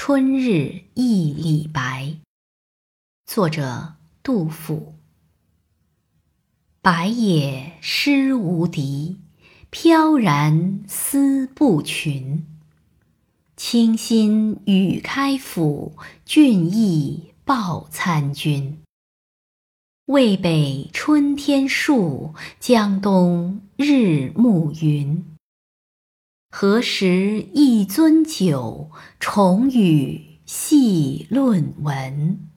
春日忆李白，作者杜甫。白也诗无敌，飘然思不群。清新与开府，俊逸报参军。渭北春天树，江东日暮云。何时一樽酒，重与细论文。